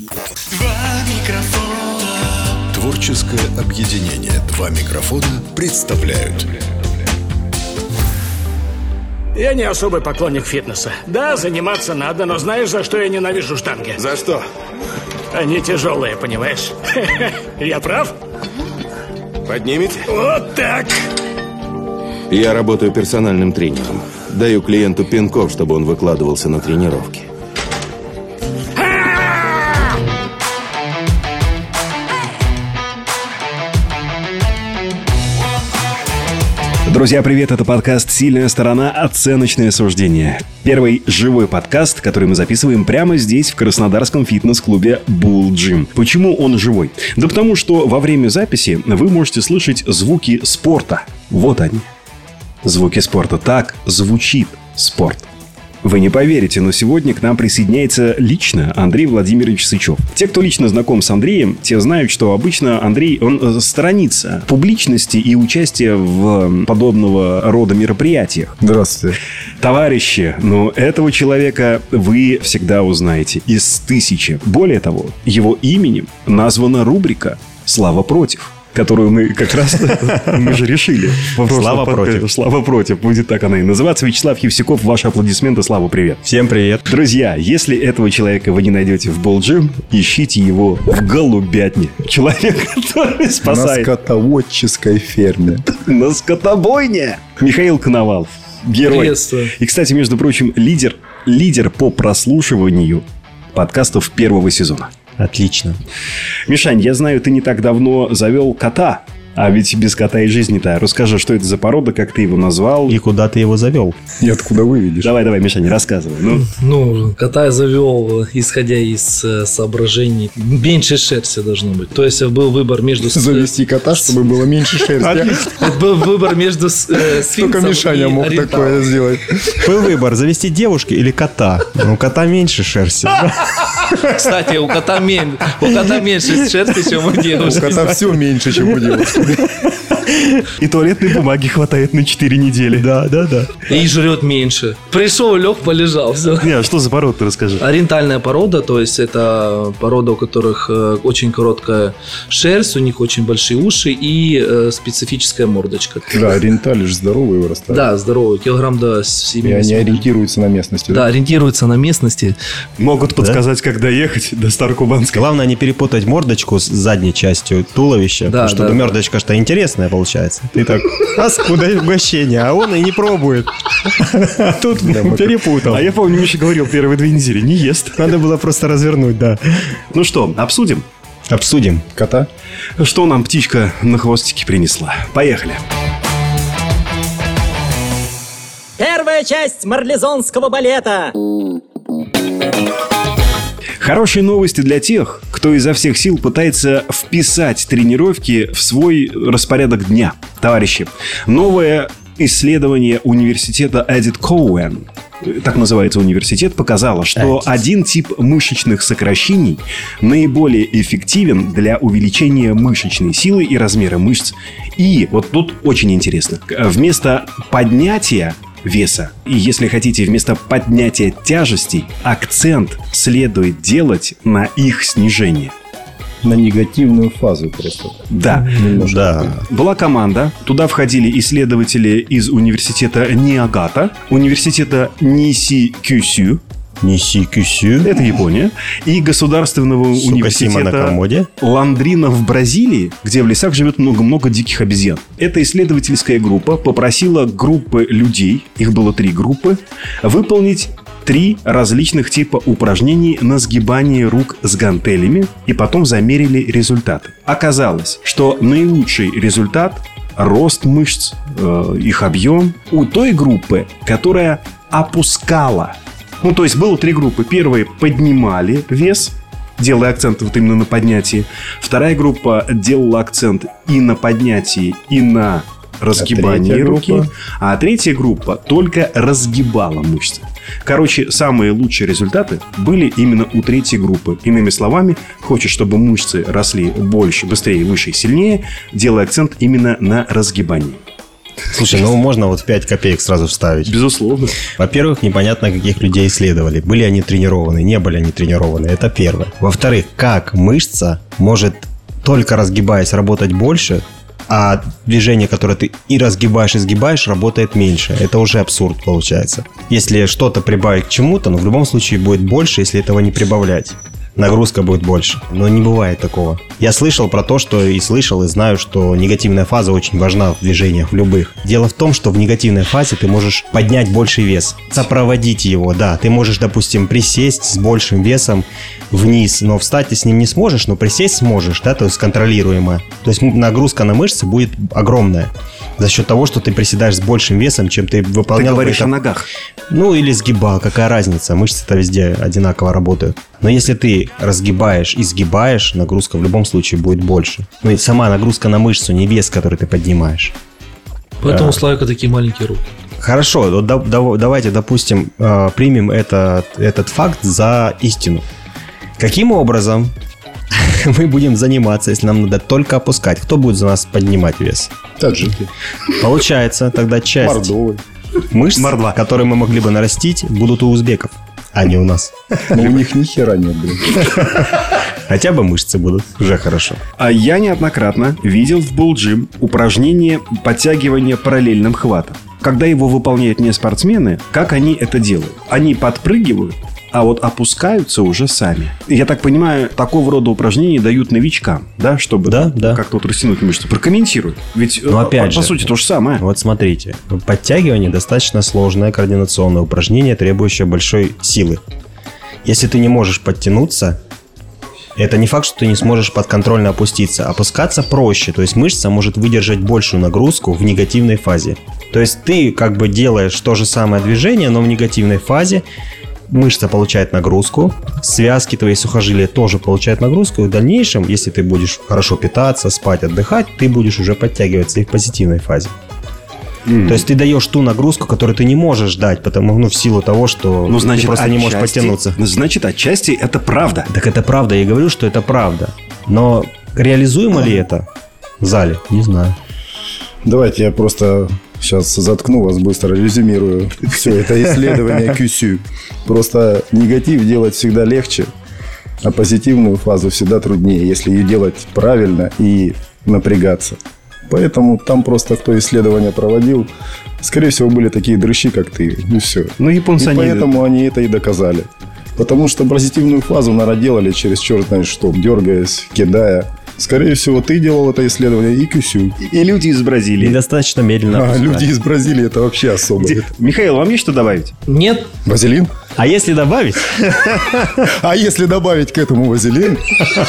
Два микрофона. Творческое объединение «Два микрофона» представляют. Я не особый поклонник фитнеса. Да, заниматься надо, но знаешь, за что я ненавижу штанги? За что? Они тяжелые, понимаешь? Я прав? Поднимете? Вот так! Я работаю персональным тренером. Даю клиенту пинков, чтобы он выкладывался на тренировки. Друзья, привет! Это подкаст «Сильная сторона. Оценочное суждение». Первый живой подкаст, который мы записываем прямо здесь, в краснодарском фитнес-клубе Bull Gym. Почему он живой? Да потому что во время записи вы можете слышать звуки спорта. Вот они. Звуки спорта. Так звучит спорт. Вы не поверите, но сегодня к нам присоединяется лично Андрей Владимирович Сычев. Те, кто лично знаком с Андреем, те знают, что обычно Андрей, он э, сторонится публичности и участия в подобного рода мероприятиях. Здравствуйте. Товарищи, но этого человека вы всегда узнаете из тысячи. Более того, его именем названа рубрика «Слава против» которую мы как раз мы же решили. Слава против. Слава против. Будет так она и называться. Вячеслав Евсюков, ваши аплодисменты. Слава, привет. Всем привет. Друзья, если этого человека вы не найдете в Болджим, ищите его в голубятне. Человек, который На спасает. скотоводческой ферме. На скотобойне. Михаил Коновалов. Герой. Приветствую. И, кстати, между прочим, лидер, лидер по прослушиванию подкастов первого сезона. Отлично. Мишань, я знаю, ты не так давно завел кота. А ведь без кота и жизни-то. Расскажи, что это за порода, как ты его назвал. И куда ты его завел? И откуда выведешь? Давай, давай, Мишань, рассказывай. Ну, Ну, кота я завел, исходя из э, соображений. Меньше шерсти должно быть. То есть был выбор между... Завести кота, чтобы было меньше шерсти. Был выбор между э, сфинксом Только Мишаня мог такое сделать. Был выбор, завести девушки или кота. Ну, у кота меньше шерсти. Кстати, у кота, мен- у кота меньше шерсти, чем у У девушки. кота все меньше, чем у девушки. И туалетной бумаги хватает на 4 недели. Да, да, да. И жрет меньше. Пришел, лег, полежал. Все. Не, а что за порода, ты расскажи. Ориентальная порода, то есть это порода, у которых э, очень короткая шерсть, у них очень большие уши и э, специфическая мордочка. Да, ориентали же здоровые вырастают. Да, здоровый, килограмм до И 70. они ориентируются на местности. Да, ориентируются на местности. Могут подсказать, как доехать до Старокубанска. Главное не перепутать мордочку с задней частью туловища, Да, потому что да, да. мордочка что интересная получается. Ты так, а куда угощение, а он и не пробует. А Тут перепутал. А я помню, Миша говорил первые две недели, не ест. Надо было просто развернуть, да. Ну что, обсудим? Обсудим. Кота? Что нам птичка на хвостике принесла? Поехали. Первая часть марлезонского балета. Хорошие новости для тех, кто изо всех сил пытается вписать тренировки в свой распорядок дня. Товарищи, новое исследование университета Эдит Коуэн, так называется университет, показало, что один тип мышечных сокращений наиболее эффективен для увеличения мышечной силы и размера мышц. И вот тут очень интересно, вместо поднятия веса. И если хотите, вместо поднятия тяжестей, акцент следует делать на их снижение. На негативную фазу просто. Да. Да. Была команда, туда входили исследователи из университета Ниагата, университета Ниси Кюсю, Неси кюсю. это Япония, и государственного на университета комоде. Ландрина в Бразилии, где в лесах живет много-много диких обезьян. Эта исследовательская группа попросила группы людей, их было три группы, выполнить три различных типа упражнений на сгибание рук с гантелями и потом замерили результаты. Оказалось, что наилучший результат рост мышц, э, их объем у той группы, которая опускала. Ну, то есть было три группы. Первые поднимали вес, делая акцент вот именно на поднятии. Вторая группа делала акцент и на поднятии, и на разгибании третья руки. группа? А третья группа только разгибала мышцы. Короче, самые лучшие результаты были именно у третьей группы. Иными словами, хочешь, чтобы мышцы росли больше, быстрее, выше и сильнее, делай акцент именно на разгибании. Слушай, ну можно вот в 5 копеек сразу вставить. Безусловно. Во-первых, непонятно, каких людей исследовали. Были они тренированы, не были они тренированы. Это первое. Во-вторых, как мышца может только разгибаясь работать больше, а движение, которое ты и разгибаешь, и сгибаешь, работает меньше. Это уже абсурд получается. Если что-то прибавить к чему-то, но в любом случае будет больше, если этого не прибавлять. Нагрузка будет больше. Но не бывает такого. Я слышал про то, что и слышал, и знаю, что негативная фаза очень важна в движениях, в любых. Дело в том, что в негативной фазе ты можешь поднять больший вес, сопроводить его, да. Ты можешь, допустим, присесть с большим весом вниз, но встать ты с ним не сможешь, но присесть сможешь, да, то есть контролируемая. То есть нагрузка на мышцы будет огромная за счет того, что ты приседаешь с большим весом, чем ты Ты выполнял. говоришь при о этом- ногах. ну или сгибал, какая разница, мышцы-то везде одинаково работают. Но если ты разгибаешь и сгибаешь, нагрузка в любом случае будет больше. Ну и сама нагрузка на мышцу, не вес, который ты поднимаешь. Поэтому у Славика такие маленькие руки. Хорошо, вот да- да- давайте, допустим, э, примем этот, этот факт за истину. Каким образом мы будем заниматься, если нам надо только опускать? Кто будет за нас поднимать вес? Таджики. Получается, тогда часть Мордовы. мышц, Мордва. которые мы могли бы нарастить, будут у узбеков, а не у нас. Но у них ни хера нет, блин. Хотя бы мышцы будут, уже хорошо. А я неоднократно видел в булджим упражнение подтягивания параллельным хватом. Когда его выполняют не спортсмены, как они это делают? Они подпрыгивают, а вот опускаются уже сами. Я так понимаю, такого рода упражнения дают новичкам, да, чтобы Да, да. как-то вот растянуть мышцы. Прокомментируй. Ведь, Но э, опять по, же- по сути, то же самое. Вот смотрите, подтягивание достаточно сложное координационное упражнение, требующее большой силы. Если ты не можешь подтянуться, это не факт, что ты не сможешь подконтрольно опуститься. Опускаться проще, то есть мышца может выдержать большую нагрузку в негативной фазе. То есть ты как бы делаешь то же самое движение, но в негативной фазе мышца получает нагрузку, связки твои сухожилия тоже получают нагрузку, и в дальнейшем, если ты будешь хорошо питаться, спать, отдыхать, ты будешь уже подтягиваться и в позитивной фазе. То есть ты даешь ту нагрузку, которую ты не можешь дать, потому ну в силу того, что Ну, значит, ты просто не можешь отчасти- подтянуться. Значит, отчасти это правда. Так это правда, я говорю, что это правда. Но реализуемо ли это в зале? Не знаю. Давайте я просто сейчас заткну вас быстро, резюмирую все это исследование QSU. Просто негатив делать всегда легче, а позитивную фазу всегда труднее, если ее делать правильно и напрягаться. Поэтому там просто кто исследование проводил, скорее всего, были такие дрыщи, как ты, и все. Ну, японцы, и они- поэтому они это и доказали. Потому что позитивную фазу, наверное, делали через черт знает что, дергаясь, кидая. Скорее всего, ты делал это исследование и QSU. И люди из И Бразилии. достаточно медленно. А, люди из Бразилии это вообще особо. Где- Михаил, вам есть что добавить? Нет, Вазелин? А если добавить, А если добавить к этому вазелин,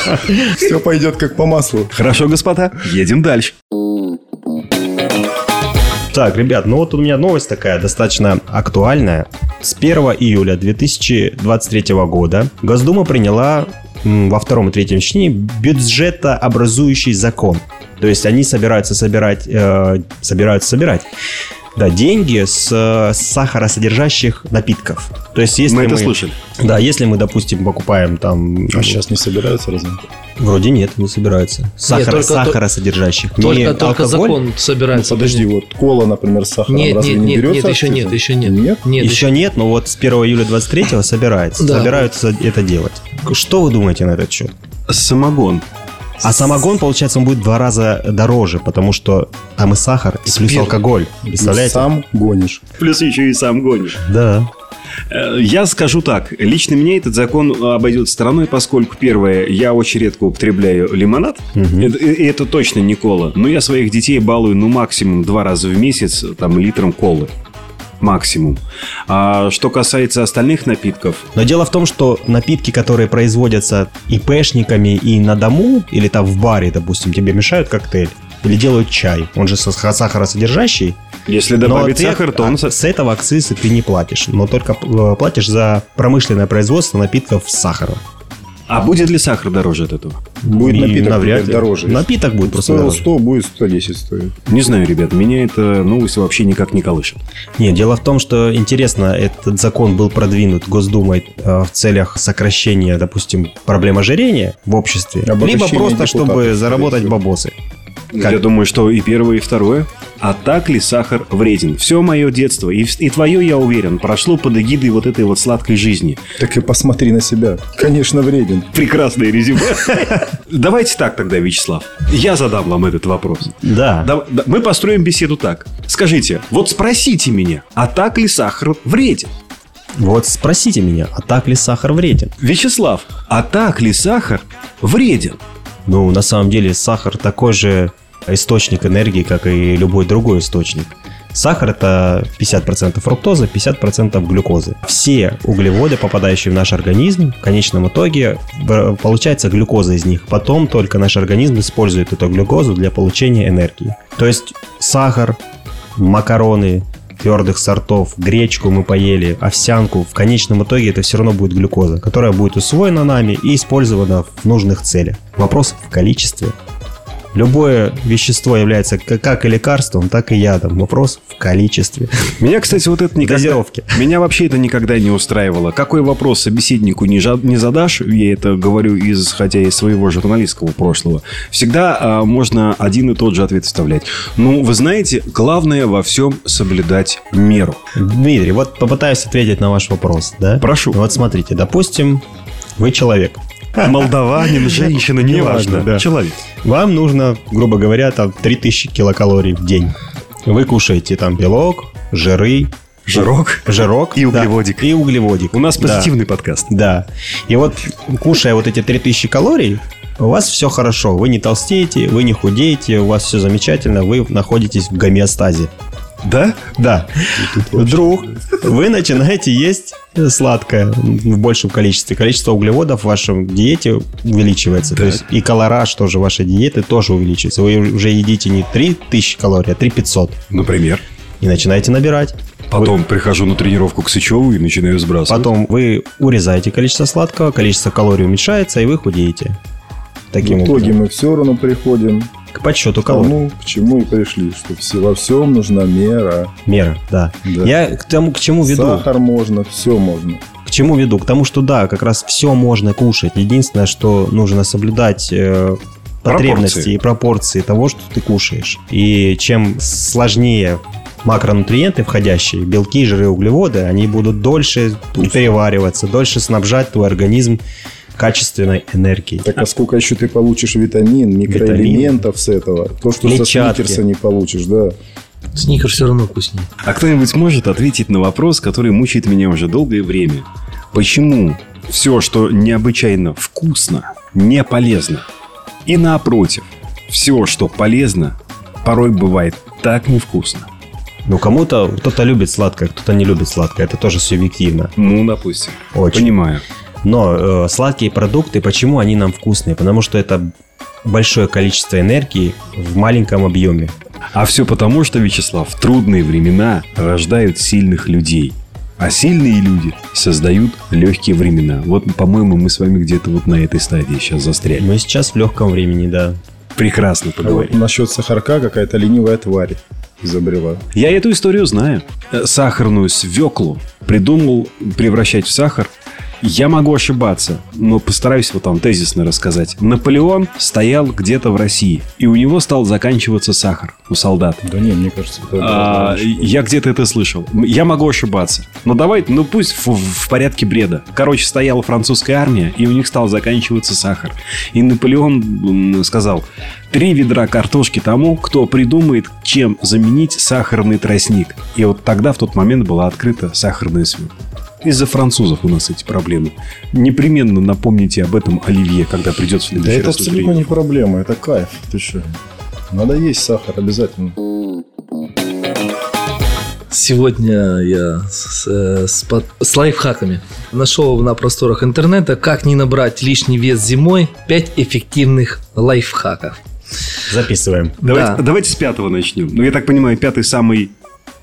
все пойдет как по маслу. Хорошо, господа, едем дальше. Так, ребят, ну вот у меня новость такая достаточно актуальная. С 1 июля 2023 года Госдума приняла во втором и третьем чтении бюджетообразующий закон. То есть они собираются собирать, э, собираются собирать да, деньги с э, сахаросодержащих напитков. То есть если Мы это слышали. Да, если мы, допустим, покупаем там... А сейчас не собираются разве? Вроде нет, не собирается. Сахар, только- сахаросодержащих. не только, только алкоголь. закон Ну, собирается. подожди, вот кола, например, с сахаром Нет, разве нет, не нет, берется нет, еще нет, еще нет. Нет? Нет, Еще нет, но вот с 1 июля 23 собирается. Да. Собираются это делать. Что вы думаете на этот счет? Самогон. А самогон, получается, он будет в два раза дороже, потому что там и сахар, и плюс Спирт. алкоголь. Представляете? Сам гонишь. Плюс еще и сам гонишь. Да. Э, Я скажу так. Лично меня этот закон обойдет стороной, поскольку, первое, я очень редко употребляю лимонад. Это, и это точно не кола. Но я своих детей балую, ну, максимум два раза в месяц, там, литром колы. Максимум. А что касается остальных напитков, Но дело в том, что напитки, которые производятся ИПшниками и на дому, или там в баре, допустим, тебе мешают коктейль, или делают чай, он же со- сахаросодержащий, если Но добавить ты- сахар, то он... а, С этого акцизы ты не платишь, но только э, платишь за промышленное производство напитков с сахаром. А будет ли сахар дороже от этого? Будет И напиток навряд ли. дороже. Напиток будет просто дороже. 100, будет 110 стоить. Не знаю, ребят, меня эта новость вообще никак не колышет. Нет, дело в том, что интересно, этот закон был продвинут Госдумой э, в целях сокращения, допустим, проблем ожирения в обществе, либо просто депутатов, чтобы заработать всего. Бабосы. Я думаю, что и первое, и второе. А так ли сахар вреден? Все мое детство, и, и твое, я уверен, прошло под эгидой вот этой вот сладкой жизни. Так и посмотри на себя. Конечно, вреден. Прекрасное резюме. Давайте так тогда, Вячеслав. Я задам вам этот вопрос. Да, Мы построим беседу так. Скажите, вот спросите меня, а так ли сахар вреден? Вот спросите меня, а так ли сахар вреден? Вячеслав, а так ли сахар вреден? Ну, на самом деле, сахар такой же источник энергии, как и любой другой источник. Сахар это 50% фруктозы, 50% глюкозы. Все углеводы, попадающие в наш организм, в конечном итоге получается глюкоза из них. Потом только наш организм использует эту глюкозу для получения энергии. То есть сахар, макароны твердых сортов, гречку мы поели, овсянку, в конечном итоге это все равно будет глюкоза, которая будет усвоена нами и использована в нужных целях. Вопрос в количестве. Любое вещество является как и лекарством, так и ядом. Вопрос в количестве. Меня, кстати, вот это никогда... Дозировки. Меня вообще это никогда не устраивало. Какой вопрос собеседнику не, жа- не задашь, я это говорю из, хотя из своего журналистского прошлого, всегда а, можно один и тот же ответ вставлять. Ну, вы знаете, главное во всем соблюдать меру. Дмитрий, вот попытаюсь ответить на ваш вопрос, да? Прошу. Вот смотрите, допустим, вы человек. Молдаванин, женщина, неважно. Да. Человек. Вам нужно, грубо говоря, там 3000 килокалорий в день. Вы кушаете там белок, жиры, Жирок. жирок И да, углеводик. и углеводик. У нас Да. позитивный подкаст. Да. И вот, кушая вот эти 3000 калорий, у вас все хорошо. Вы не толстеете, вы не худеете, у вас все замечательно, вы находитесь в гомеостазе. Да? Да. Вдруг вы начинаете есть сладкое в большем количестве. Количество углеводов в вашем диете увеличивается. То есть и колораж тоже вашей диеты тоже увеличивается. Вы уже едите не 3000 калорий, а 3500. Например. И начинаете набирать. Потом прихожу на тренировку к Сычеву и начинаю сбрасывать. Потом вы урезаете количество сладкого, количество калорий уменьшается, и вы худеете. Таким В итоге образом. мы все равно приходим К подсчету к калорий. тому, к чему и пришли, что все, во всем нужна мера. Мера, да. Да. Я к тому, к чему веду. Сахар можно, все можно. К чему веду? К тому, что да, как раз все можно кушать. Единственное, что нужно соблюдать э, потребности Пропорции. и пропорции того, что ты кушаешь. И чем сложнее макронутриенты входящие, белки, жиры, углеводы, они будут дольше перевариваться, дольше снабжать твой организм качественной энергией. Так а сколько еще ты получишь витамин, микроэлементов с этого? То, что Клетчатки. со сникерса не получишь, да. Сникер все равно вкуснее. А кто-нибудь может ответить на вопрос, который мучает меня уже долгое время? Почему все, что необычайно вкусно, не полезно? И напротив, все, что полезно, порой бывает так невкусно. Ну, кому-то, кто-то любит сладкое, кто-то не любит сладкое. Это тоже субъективно. Ну, допустим. Очень. Понимаю. Но э, сладкие продукты, почему они нам вкусные? Потому что это большое количество энергии в маленьком объеме. А все потому, что, Вячеслав, трудные времена рождают сильных людей. А сильные люди создают легкие времена. Вот, по-моему, мы с вами где-то вот на этой стадии сейчас застряли. Мы сейчас в легком времени, да. Прекрасно А вот поговорили. насчет сахарка какая-то ленивая тварь изобрела. Я эту историю знаю. Э, Сахарную свеклу придумал превращать в сахар. Я могу ошибаться, но постараюсь вот там тезисно рассказать. Наполеон стоял где-то в России, и у него стал заканчиваться сахар у солдат. Да не, мне кажется, это А, я где-то это слышал. Я могу ошибаться. Но давай, ну пусть в, в порядке бреда. Короче, стояла французская армия, и у них стал заканчиваться сахар. И Наполеон сказал, три ведра картошки тому, кто придумает, чем заменить сахарный тростник. И вот тогда, в тот момент, была открыта сахарная свекла. Из-за французов у нас эти проблемы. Непременно напомните об этом Оливье, когда придет в Да следующий это раз на абсолютно не проблема, это кайф. Ты что? Надо есть сахар обязательно. Сегодня я с, э, с под- с лайфхаками нашел на просторах интернета, как не набрать лишний вес зимой, 5 эффективных лайфхаков. Записываем. Давайте, Да. давайте с пятого начнем. Ну, я так понимаю, пятый самый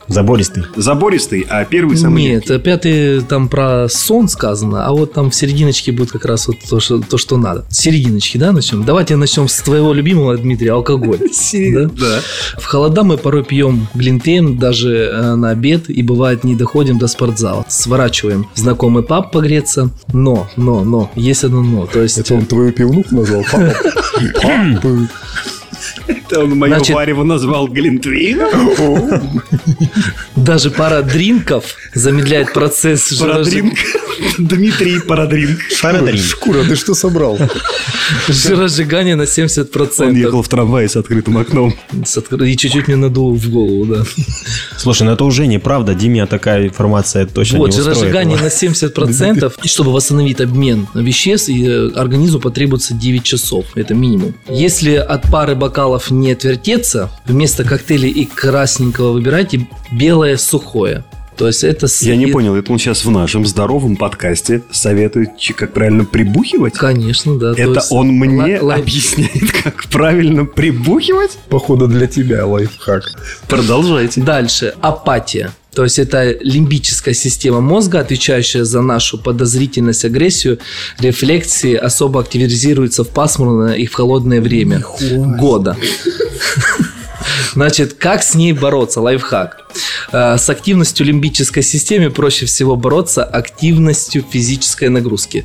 Забористый. забористый, а первый самый Нет, легкий. пятый там про сон сказано, а вот там в серединочке будет как раз вот то, что, то, что надо. С серединочки, да, начнем? Давайте начнем с твоего любимого, Дмитрий, алкоголь. Да? Да. В холода мы порой пьем глинтвейн даже э, на обед и бывает не доходим до спортзала. Сворачиваем знакомый паб погреться, но, но, но, есть одно но. То есть Это он твою пивнуху назвал? Папа. Он мое Значит- варево назвал Глинтвейн. Даже пара дринков замедляет процесс Парадринг. Дмитрий Парадринг. Парадрин. Шкура, ты что собрал? жиросжигания на 70%. Он ехал в трамвае с открытым окном. И чуть-чуть мне надул в голову, да. Слушай, ну это уже неправда. Диме такая информация точно Вот, не устроит. жиросжигание его. на 70%. И чтобы восстановить обмен веществ, и, э, организму потребуется 9 часов. Это минимум. Если от пары бокалов не отвертеться, вместо коктейля и красненького выбирайте белое сухое. То есть это... Я не понял, это он сейчас в нашем здоровом подкасте советует, как правильно прибухивать? Конечно, да. то Это он мне лай- объясняет, как правильно прибухивать? Походу для тебя лайфхак. Продолжайте. Дальше. Апатия. То есть это лимбическая система мозга, отвечающая за нашу подозрительность, агрессию, рефлексии, особо активизируется в пасмурное и в холодное время года. Значит, как с ней бороться? Лайфхак. Э, С активностью лимбической системы проще всего бороться активностью физической нагрузки.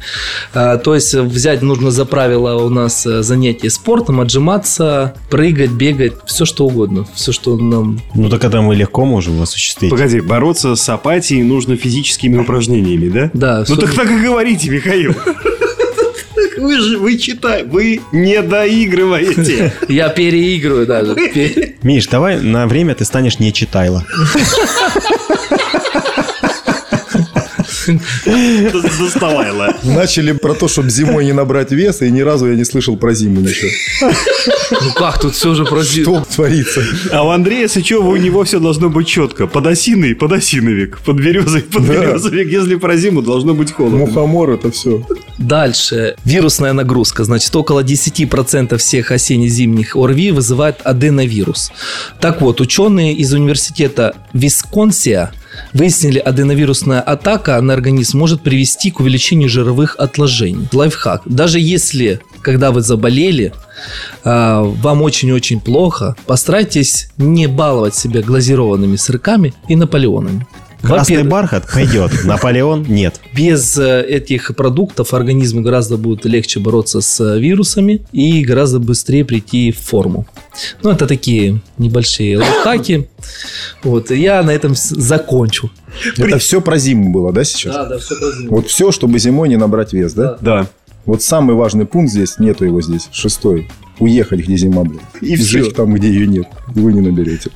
Э, То есть взять нужно за правило у нас э, занятие спортом, отжиматься, прыгать, бегать, все что угодно. Все, что нам Ну так это мы легко можем осуществить. Погоди, бороться с апатией нужно физическими упражнениями, да? Да, Ну так так и говорите, Михаил. Вы же, вы читаете, вы не доигрываете. Я переигрываю даже. Миш, давай на время ты станешь не читайла. Доставайла. Начали про то, чтобы зимой не набрать веса, и ни разу я не слышал про зиму ничего. Ну как тут все же про зи- Что творится? А у Андрея Сычева у него все должно быть четко. Под осиной, под осиновик. Под березой, под березовик. Если про зиму, должно быть холодно. Мухомор это все. Дальше. Вирусная нагрузка. Значит, около 10% всех осенне-зимних ОРВИ вызывает аденовирус. Так вот, ученые из университета Висконсия выяснили, аденовирусная атака на организм может привести к увеличению жировых отложений. Лайфхак. Даже если, когда вы заболели, а, вам очень-очень плохо, постарайтесь не баловать себя глазированными сырками и наполеонами. Красный бархат пойдет, Наполеон нет. без э, этих продуктов организму гораздо будет легче бороться с э, вирусами и гораздо быстрее прийти в форму. Ну, это такие небольшие лайфхаки. Вот, и я на этом закончу. Это все про зиму было, да, сейчас? да, все Вот все, чтобы зимой не набрать вес, да? Да. Вот самый важный пункт здесь, нету его здесь, шестой. Уехать, где зима, блин. И жить всё. там, где ее нет. И вы не наберете.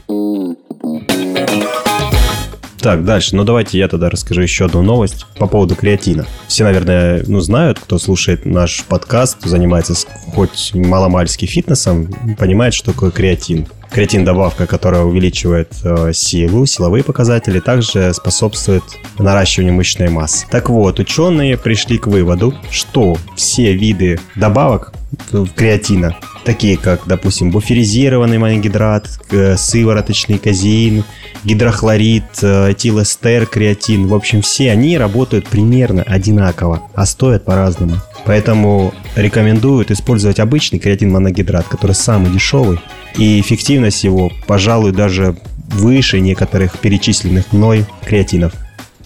Так, дальше. Ну, давайте я тогда расскажу еще одну новость по поводу креатина. Все, наверное, ну, знают, кто слушает наш подкаст, занимается хоть маломальски фитнесом, понимает, что такое креатин. Креатин – добавка, которая увеличивает э, силу, силовые показатели, также способствует наращиванию мышечной массы. Так вот, ученые пришли к выводу, что все виды добавок креатина, такие как, допустим, буферизированный моногидрат, э, сывороточный казеин, гидрохлорид, э, этилэстер, креатин. В общем, все они работают примерно одинаково, а стоят по-разному. Поэтому рекомендуют использовать обычный креатин моногидрат, который самый дешевый, и эффективность его, пожалуй, даже выше некоторых перечисленных мной креатинов.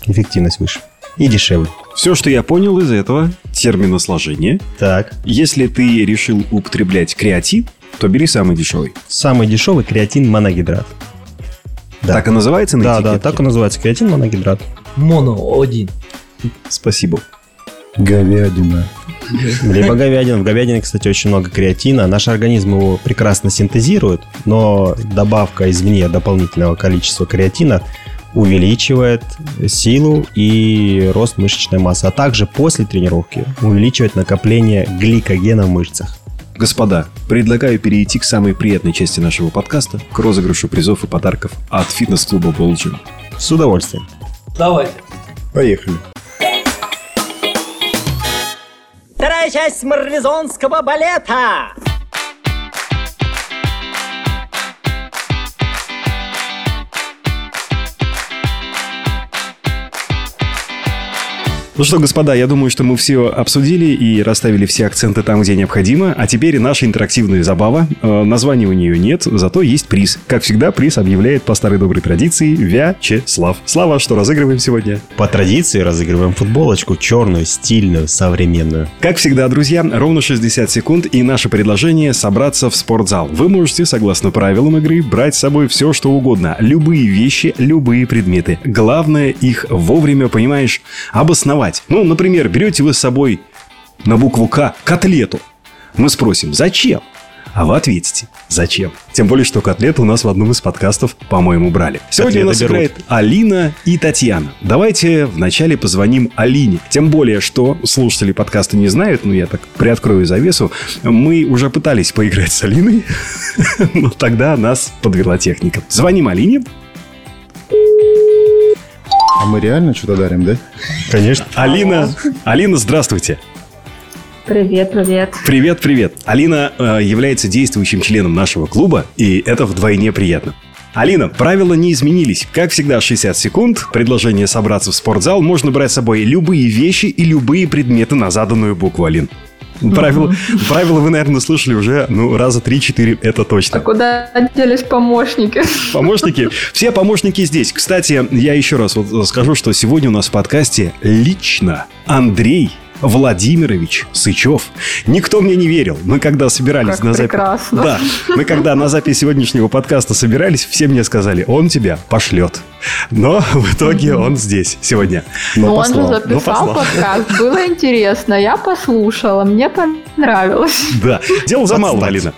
Эффективность выше. И дешевле. Все, что я понял из этого терминосложения, Так. если ты решил употреблять креатин, то бери самый дешевый. Самый дешевый креатин моногидрат. Да. Так и называется на Да, да, этикетке? так и называется креатин моногидрат. Моно один. Спасибо. Говядина. Либо говядина. В говядине, кстати, очень много креатина. Наш организм его прекрасно синтезирует, но добавка извне дополнительного количества креатина увеличивает силу и рост мышечной массы, а также после тренировки увеличивает накопление гликогена в мышцах. Господа, предлагаю перейти к самой приятной части нашего подкаста, к розыгрышу призов и подарков от фитнес-клуба Волджин. С удовольствием. Давайте. Поехали. Вторая часть марлезонского балета. Ну что, господа, я думаю, что мы все обсудили и расставили все акценты там, где необходимо. А теперь наша интерактивная забава. Э, названия у нее нет, зато есть приз. Как всегда, приз объявляет по старой доброй традиции Вячеслав. Слава, что разыгрываем сегодня? По традиции разыгрываем футболочку черную, стильную, современную. Как всегда, друзья, ровно 60 секунд и наше предложение собраться в спортзал. Вы можете, согласно правилам игры, брать с собой все, что угодно. Любые вещи, любые предметы. Главное их вовремя, понимаешь, обосновать. Ну, например, берете вы с собой на букву К котлету. Мы спросим, зачем? А вы ответите, зачем? Тем более, что котлету у нас в одном из подкастов, по-моему, брали. Сегодня Котлеты у нас берут. играет Алина и Татьяна. Давайте вначале позвоним Алине. Тем более, что слушатели подкаста не знают, но я так приоткрою завесу. Мы уже пытались поиграть с Алиной, но тогда нас подвела техника. Звоним Алине. А мы реально что-то дарим, да? Конечно. Алина, Алина, здравствуйте. Привет, привет. Привет, привет. Алина э, является действующим членом нашего клуба, и это вдвойне приятно. Алина, правила не изменились. Как всегда, 60 секунд. Предложение собраться в спортзал. Можно брать с собой любые вещи и любые предметы на заданную букву, Алин. Правила, правила вы, наверное, слышали уже, ну, раза 3-4, это точно. А куда делись помощники? Помощники, все помощники здесь. Кстати, я еще раз вот скажу, что сегодня у нас в подкасте лично Андрей Владимирович Сычев. Никто мне не верил. Мы когда собирались Как на запись... Да, мы когда на запись сегодняшнего подкаста собирались, все мне сказали, он тебя пошлет. Но в итоге он здесь сегодня. Ну, он же послал. записал Но послал. подкаст, было интересно, я послушала, мне понравилось. Да, дело за малым, Алина.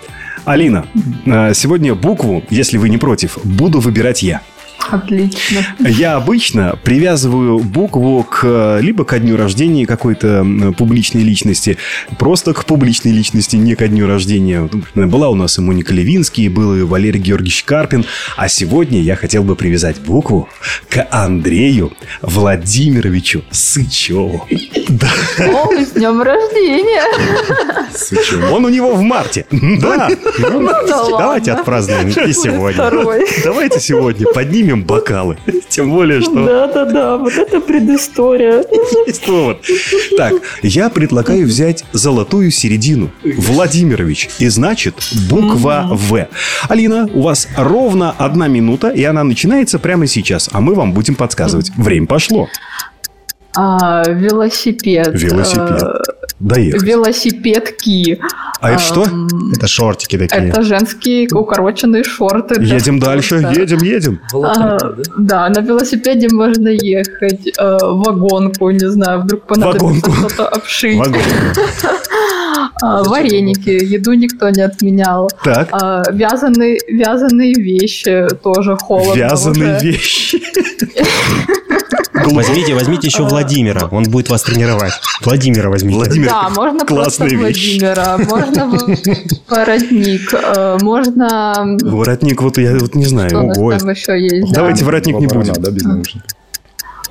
Алина, э, сегодня букву, если вы не против, буду выбирать я. Отлично. Я обычно привязываю букву к либо ко дню рождения какой-то публичной личности, просто к публичной личности, не ко дню рождения. Была у нас и Моника Левинский, был и Валерий Георгиевич Карпин, а сегодня я хотел бы привязать букву к Андрею Владимировичу Сычеву. Да, О, с днем рождения. он у него в марте. Да, Ну да Давайте отпразднуем и сегодня. Давайте сегодня поднимем бокалы. Тем более, что... Да-да-да, вот это предыстория. Повод. Так, я предлагаю взять золотую середину. Владимирович. И значит, буква В. Алина, у вас ровно одна минута, и она начинается прямо сейчас. А мы вам будем подсказывать. Время пошло. А, велосипед. Велосипед. Э, Доехать. Велосипедки. А это что? Это шортики такие. Это женские укороченные шорты. Едем дальше. Едем, едем. А, да? на велосипеде можно ехать, э, вагонку, не знаю, вдруг понадобится Вагонку. что-то обшить. Вагон. А, вареники, еду никто не отменял. Так. А, вязаные, вязаные вещи тоже холодно Вязаные уже. вещи. Возьмите, возьмите еще Владимира. Он будет вас тренировать. Владимира возьмите. Владимир, Да, можно классная просто вещь. Владимира, можно воротник, э, можно... Воротник, вот я вот не Что у знаю. нас ой. там еще есть? да. Давайте воротник не будем. Да, без наушников.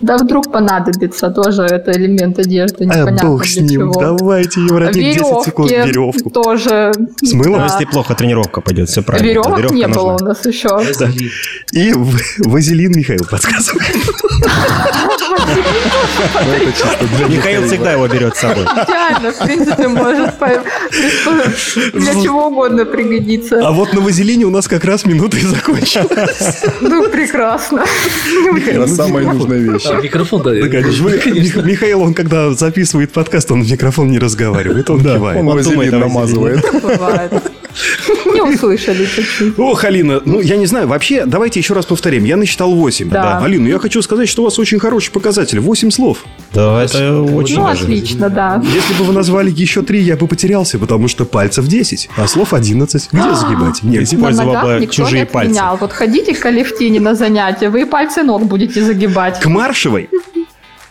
Да вдруг понадобится, тоже это элемент одежды, А непонятно бог с ним. чего. Давайте воротник 10 секунд. Веревку. тоже. С мылом? Да. если плохо тренировка пойдет, все правильно. Веревок не было нужна. у нас еще. И в- Вазелин Михаил подсказывает. Михаил всегда его берет с собой. Идеально, в принципе, может для чего угодно пригодиться. А вот на Вазелине у нас как раз минута и закончилась. Ну, прекрасно. Это самая нужная вещь. Микрофон, да. Михаил, он когда записывает подкаст, он в микрофон не разговаривает, он кивает. Он вазелин намазывает. Не услышали чуть-чуть. Ох, Алина, ну я не знаю, вообще, давайте еще раз повторим. Я насчитал 8. Да. Алина, я хочу сказать, что у вас очень хороший показатель. 8 слов. Да, это очень Ну, даже. отлично, да. Если бы вы назвали еще 3, я бы потерялся, потому что пальцев 10, а слов 11. Где загибать? Негде. На ногах бы никто чужие не пальцы. Вот ходите к Алевтине на занятия, вы и пальцы ног будете загибать. К Маршевой?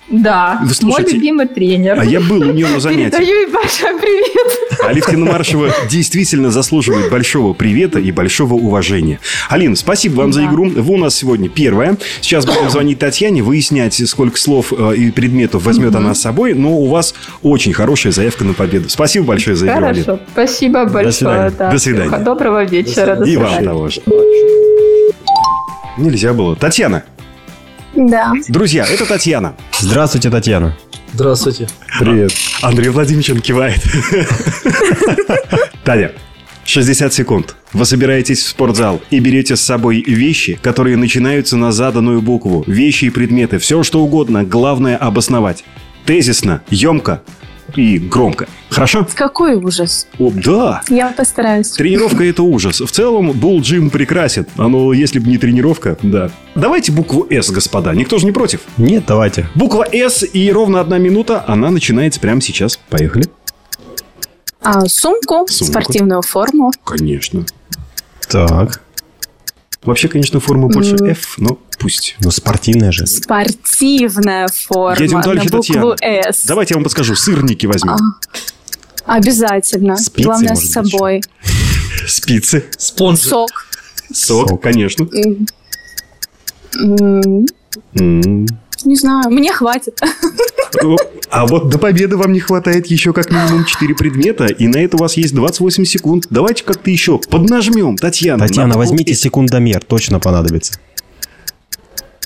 Да, Вы слушайте, мой любимый тренер. А я был у нее на занятии. Передаю ей большой привет. Алевтина Маршева действительно заслуживает большого привета и большого уважения. Алина, спасибо вам за Да. игру. Вы у нас сегодня первая. Сейчас будем звонить Татьяне, выяснять, сколько слов э, и предметов возьмет она с собой. Но у вас очень хорошая заявка на победу. Спасибо большое за игру, Алина. Хорошо, спасибо большое. свидания. да. До свидания. Доброго вечера. До И вам свидания. того же. Нельзя было. Татьяна. Да. Друзья, это Татьяна. Здравствуйте, Татьяна. Здравствуйте. Привет. Андрей Владимирович он кивает. Таня, 60 секунд. Вы собираетесь в спортзал и берете с собой вещи, которые начинаются на заданную букву. Вещи и предметы. Все, что угодно. Главное обосновать. Тезисно, емко и громко. Хорошо? Какой ужас. О, да. Я постараюсь. Тренировка – это ужас. В целом, Bull Джим прекрасен. Оно, если бы не тренировка, да. Давайте букву «С», господа. Никто же не против. Нет, давайте. Буква «С» и ровно одна минута. Она начинается прямо сейчас. Поехали. А, сумку, Сумку. спортивную форму. Конечно. Так. Вообще, конечно, форма больше. F, но пусть. Ну, спортивная же. Спортивная форма Едем дальше, на букву Татьяна. «С». Давайте я вам подскажу. Сырники возьмем. А, обязательно. Спицы, Главное, с быть, собой. Спицы. Спонжик. Сок. Сок, конечно. М. М, М. Не знаю, мне хватит. А вот до победы вам не хватает еще как минимум 4 предмета, и на это у вас есть 28 секунд. Давайте как-то еще поднажмем, Татьяна. Татьяна, возьмите секундомер, точно понадобится.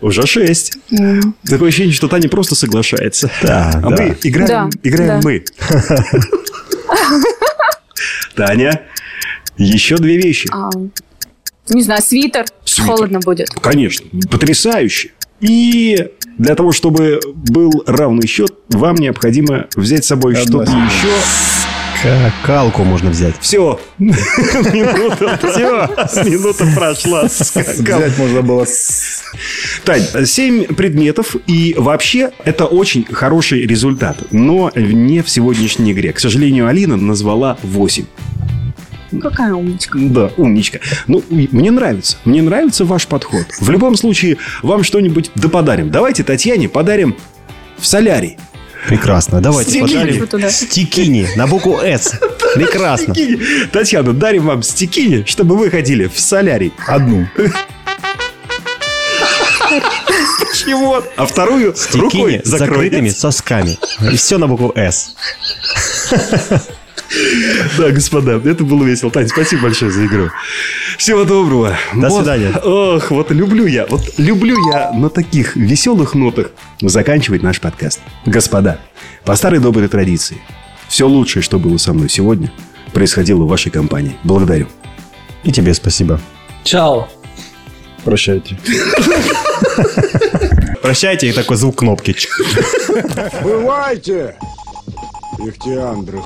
Уже 6. М. Такое ощущение, что Таня просто соглашается. Да, А да. мы играем, Да, играем да. мы. Таня, еще две вещи. А, Не знаю, свитер. Свитер. Холодно будет. Конечно, потрясающе. И для того, чтобы был равный счет, вам необходимо взять с собой что-то еще. Калку можно взять. Все. Минута. Все. Минута прошла. Взять можно было. Тань, 7 предметов, и вообще это очень хороший результат, но не в сегодняшней игре. К сожалению, Алина назвала 8. Какая умничка. Да, умничка. Ну, мне нравится. Мне нравится ваш подход. В любом случае, вам что-нибудь да подарим. Давайте Татьяне подарим в солярий. Прекрасно. Давайте Стикини. подарим туда. стикини на букву «С». Прекрасно. Стикини. Татьяна, дарим вам стикини, чтобы вы ходили в солярий. Одну. Чего? А вторую рукой Стикини с закрытыми закройте. сосками. И все на букву «С». Да, господа, это было весело. Тань, спасибо большое за игру. Всего доброго. До Вот, свидания. Ох, вот люблю я, вот люблю я на таких веселых нотах заканчивать наш подкаст. Господа, по старой доброй традиции, все лучшее, что было со мной сегодня, происходило в вашей компании. Благодарю. И тебе спасибо. Чао. Прощайте. Прощайте, и такой звук кнопки. Бывайте, Ихтиандры.